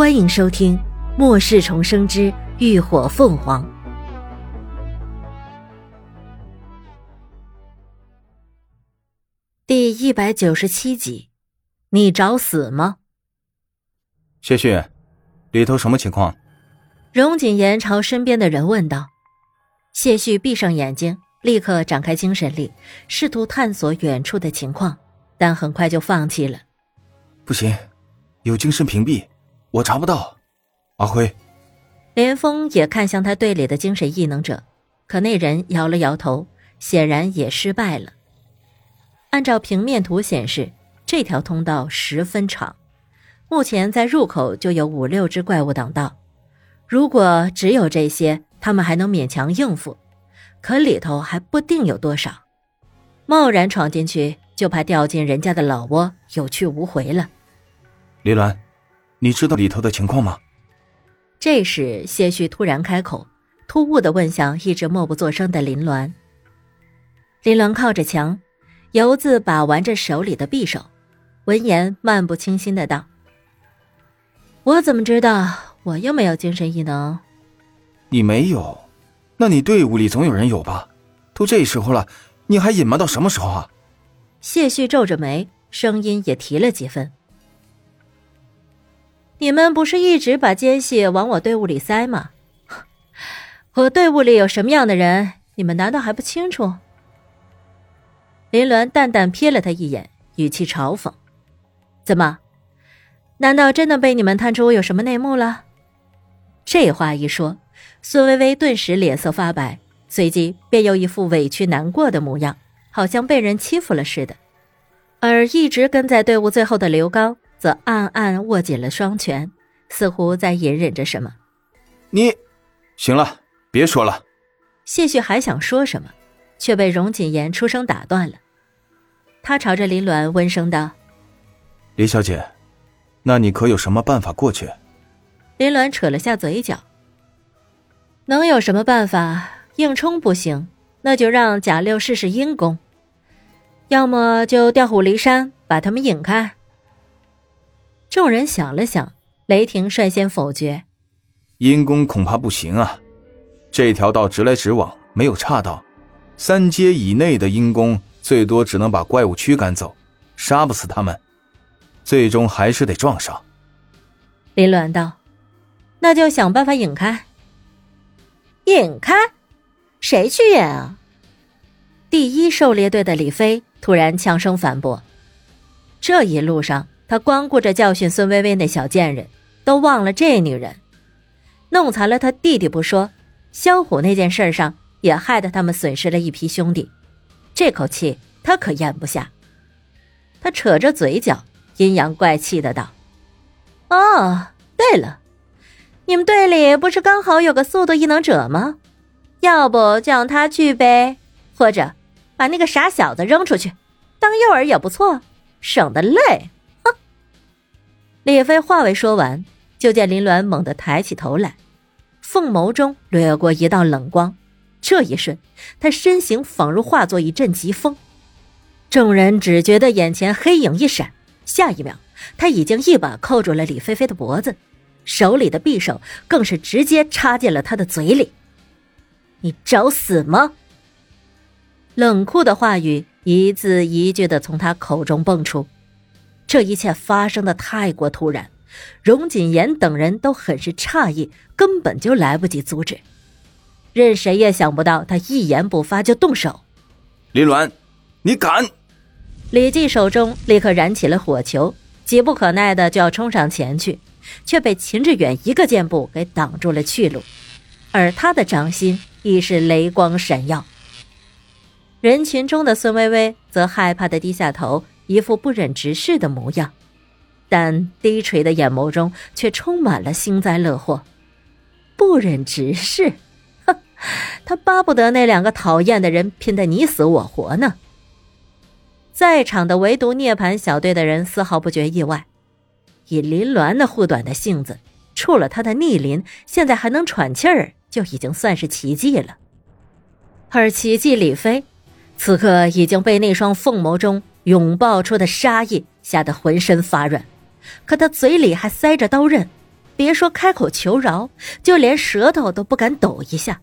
欢迎收听《末世重生之浴火凤凰》第一百九十七集。你找死吗？谢旭，里头什么情况？荣锦言朝身边的人问道。谢旭闭上眼睛，立刻展开精神力，试图探索远处的情况，但很快就放弃了。不行，有精神屏蔽。我查不到，阿辉。连峰也看向他队里的精神异能者，可那人摇了摇头，显然也失败了。按照平面图显示，这条通道十分长，目前在入口就有五六只怪物挡道。如果只有这些，他们还能勉强应付，可里头还不定有多少。贸然闯进去，就怕掉进人家的老窝，有去无回了。李鸾。你知道里头的情况吗？这时，谢旭突然开口，突兀的问向一直默不作声的林鸾。林鸾靠着墙，游子把玩着手里的匕首，闻言漫不经心的道：“我怎么知道？我又没有精神异能。”“你没有？那你队伍里总有人有吧？都这时候了，你还隐瞒到什么时候啊？”谢旭皱着眉，声音也提了几分。你们不是一直把奸细往我队伍里塞吗？我队伍里有什么样的人，你们难道还不清楚？林鸾淡淡瞥了他一眼，语气嘲讽：“怎么？难道真的被你们探出有什么内幕了？”这话一说，孙微微顿时脸色发白，随即便又一副委屈难过的模样，好像被人欺负了似的。而一直跟在队伍最后的刘刚。则暗暗握紧了双拳，似乎在隐忍着什么。你，行了，别说了。谢旭还想说什么，却被荣锦言出声打断了。他朝着林鸾温声道：“李小姐，那你可有什么办法过去？”林鸾扯了下嘴角：“能有什么办法？硬冲不行，那就让贾六试试阴功。要么就调虎离山，把他们引开。”众人想了想，雷霆率先否决：“阴功恐怕不行啊，这条道直来直往，没有岔道，三阶以内的阴功最多只能把怪物驱赶走，杀不死他们，最终还是得撞上。”林鸾道：“那就想办法引开。”引开？谁去引啊？第一狩猎队的李飞突然呛声反驳：“这一路上。”他光顾着教训孙薇薇那小贱人，都忘了这女人弄残了他弟弟不说，萧虎那件事上也害得他们损失了一批兄弟，这口气他可咽不下。他扯着嘴角，阴阳怪气的道：“哦，对了，你们队里不是刚好有个速度异能者吗？要不就让他去呗，或者把那个傻小子扔出去，当诱饵也不错，省得累。”李飞话未说完，就见林鸾猛地抬起头来，凤眸中掠过一道冷光。这一瞬，他身形仿如化作一阵疾风。众人只觉得眼前黑影一闪，下一秒，他已经一把扣住了李菲菲的脖子，手里的匕首更是直接插进了他的嘴里。“你找死吗？”冷酷的话语一字一句的从他口中蹦出。这一切发生的太过突然，荣锦言等人都很是诧异，根本就来不及阻止。任谁也想不到，他一言不发就动手。李鸾，你敢！李记手中立刻燃起了火球，急不可耐的就要冲上前去，却被秦志远一个箭步给挡住了去路。而他的掌心亦是雷光闪耀。人群中的孙薇薇则害怕的低下头。一副不忍直视的模样，但低垂的眼眸中却充满了幸灾乐祸。不忍直视，哼，他巴不得那两个讨厌的人拼得你死我活呢。在场的唯独涅槃小队的人丝毫不觉意外，以林鸾那护短的性子，触了他的逆鳞，现在还能喘气儿，就已经算是奇迹了。而奇迹李飞，此刻已经被那双凤眸中。涌爆出的杀意吓得浑身发软，可他嘴里还塞着刀刃，别说开口求饶，就连舌头都不敢抖一下。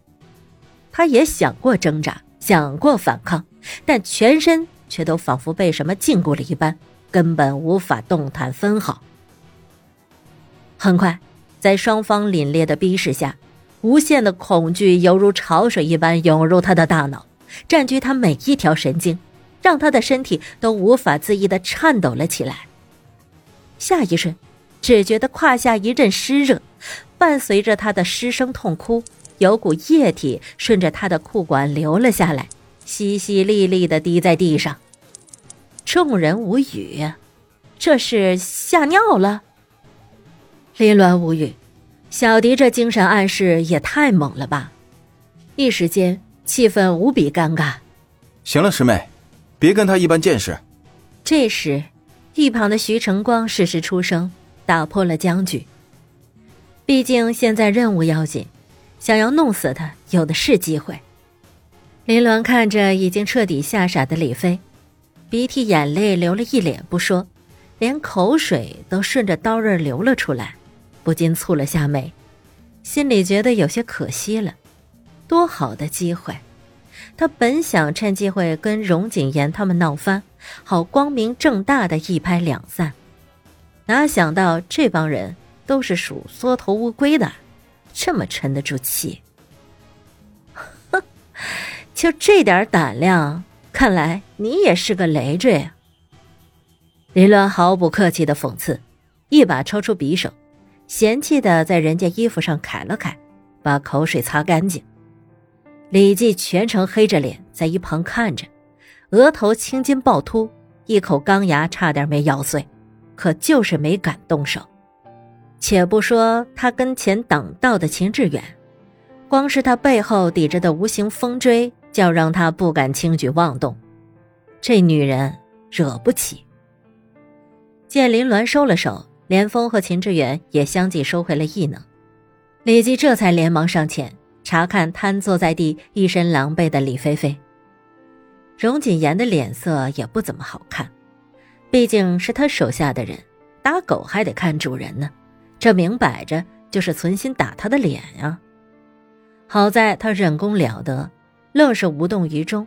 他也想过挣扎，想过反抗，但全身却都仿佛被什么禁锢了一般，根本无法动弹分毫。很快，在双方凛冽的逼视下，无限的恐惧犹如潮水一般涌入他的大脑，占据他每一条神经，让他的身体都无法自抑的颤抖了起来。下一瞬，只觉得胯下一阵湿热，伴随着他的失声痛哭。有股液体顺着他的裤管流了下来，淅淅沥沥的滴在地上。众人无语，这是吓尿了。林鸾无语，小迪这精神暗示也太猛了吧！一时间气氛无比尴尬。行了，师妹，别跟他一般见识。这时，一旁的徐成光适时出声，打破了僵局。毕竟现在任务要紧。想要弄死他，有的是机会。林鸾看着已经彻底吓傻的李飞，鼻涕眼泪流了一脸不说，连口水都顺着刀刃流了出来，不禁蹙了下眉，心里觉得有些可惜了。多好的机会，他本想趁机会跟荣景言他们闹翻，好光明正大的一拍两散，哪想到这帮人都是属缩头乌龟的。这么沉得住气，哼，就这点胆量，看来你也是个累赘啊！林鸾毫不客气的讽刺，一把抽出匕首，嫌弃的在人家衣服上砍了砍，把口水擦干净。李记全程黑着脸在一旁看着，额头青筋暴突，一口钢牙差点没咬碎，可就是没敢动手。且不说他跟前挡道的秦志远，光是他背后抵着的无形风锥，就让他不敢轻举妄动。这女人惹不起。见林鸾收了手，连峰和秦志远也相继收回了异能，李记这才连忙上前查看瘫坐在地、一身狼狈的李菲菲。荣锦言的脸色也不怎么好看，毕竟是他手下的人，打狗还得看主人呢。这明摆着就是存心打他的脸呀！好在他忍功了得，愣是无动于衷。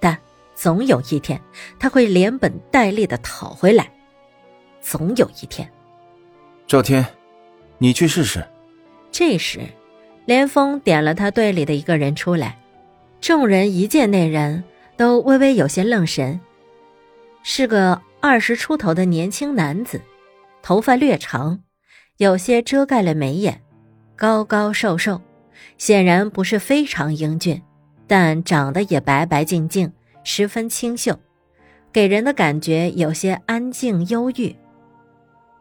但总有一天，他会连本带利的讨回来。总有一天，赵天，你去试试。这时，连峰点了他队里的一个人出来。众人一见那人，都微微有些愣神。是个二十出头的年轻男子，头发略长。有些遮盖了眉眼，高高瘦瘦，显然不是非常英俊，但长得也白白净净，十分清秀，给人的感觉有些安静忧郁。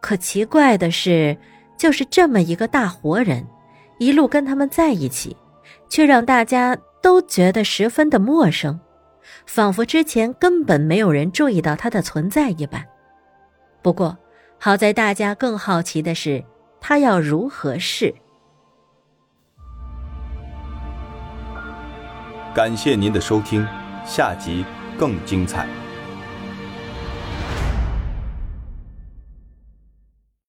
可奇怪的是，就是这么一个大活人，一路跟他们在一起，却让大家都觉得十分的陌生，仿佛之前根本没有人注意到他的存在一般。不过。好在大家更好奇的是，他要如何试。感谢您的收听，下集更精彩。